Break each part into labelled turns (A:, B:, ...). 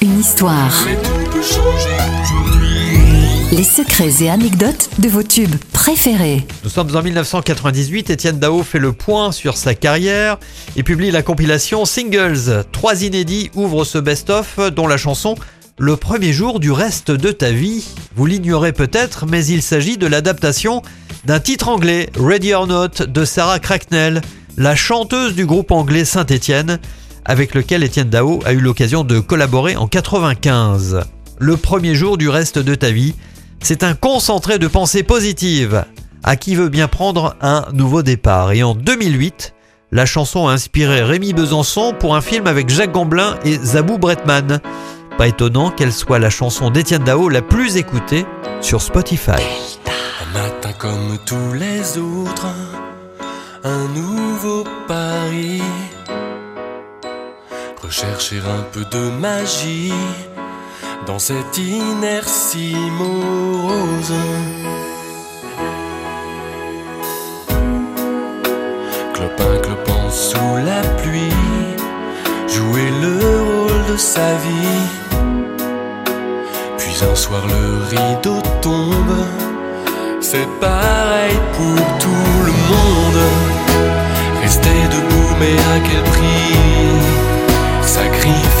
A: Une histoire. Les secrets et anecdotes de vos tubes préférés.
B: Nous sommes en 1998, Étienne Dao fait le point sur sa carrière et publie la compilation Singles. Trois inédits ouvrent ce best-of dont la chanson Le premier jour du reste de ta vie. Vous l'ignorez peut-être, mais il s'agit de l'adaptation d'un titre anglais, Ready or Not, de Sarah Cracknell, la chanteuse du groupe anglais Saint-Étienne, avec lequel Étienne Dao a eu l'occasion de collaborer en 95. Le premier jour du reste de ta vie, c'est un concentré de pensées positives à qui veut bien prendre un nouveau départ? Et en 2008, la chanson a inspiré Rémi Besançon pour un film avec Jacques Gamblin et Zabou Bretman. Pas étonnant qu'elle soit la chanson d'Étienne Dao la plus écoutée sur Spotify.
C: Un nouveau pari. Rechercher un peu de magie dans cette inertie morose. Clopin clopin sous la pluie, jouer le rôle de sa vie. Puis un soir le rideau tombe, c'est pareil pour tout le monde. Rester debout, mais à quel prix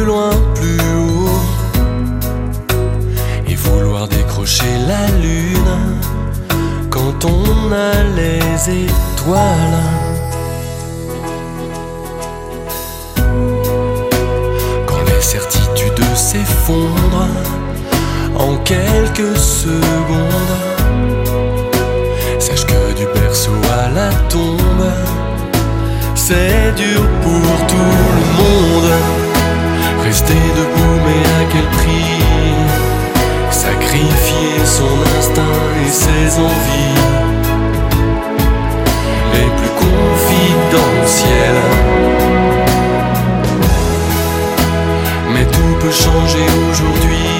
C: Plus loin, plus haut, et vouloir décrocher la lune quand on a les étoiles? Quand les certitudes s'effondrent en quelques secondes, sache que du berceau à la tombe, c'est dur pour tout. Rester debout, mais à quel prix? Sacrifier son instinct et ses envies les plus confidentielles. Mais tout peut changer aujourd'hui.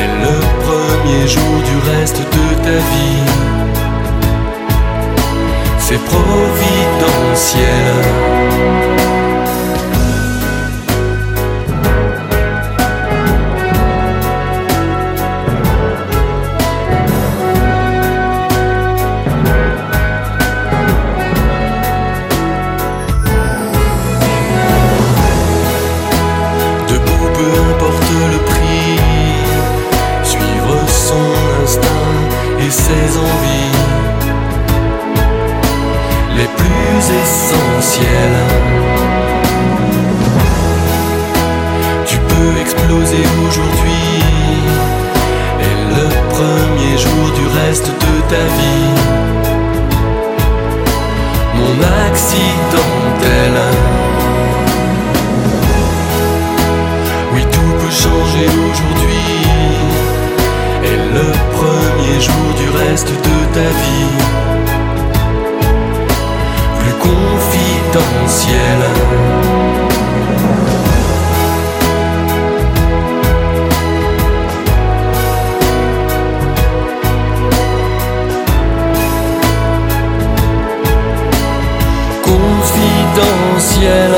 C: Et le premier jour du reste de ta vie, c'est providentiel. Et ses envies les plus essentielles. Tu peux exploser aujourd'hui et le premier jour du reste de ta vie. Mon accidentel. Reste de ta vie, plus confidentiel. Confidentiel.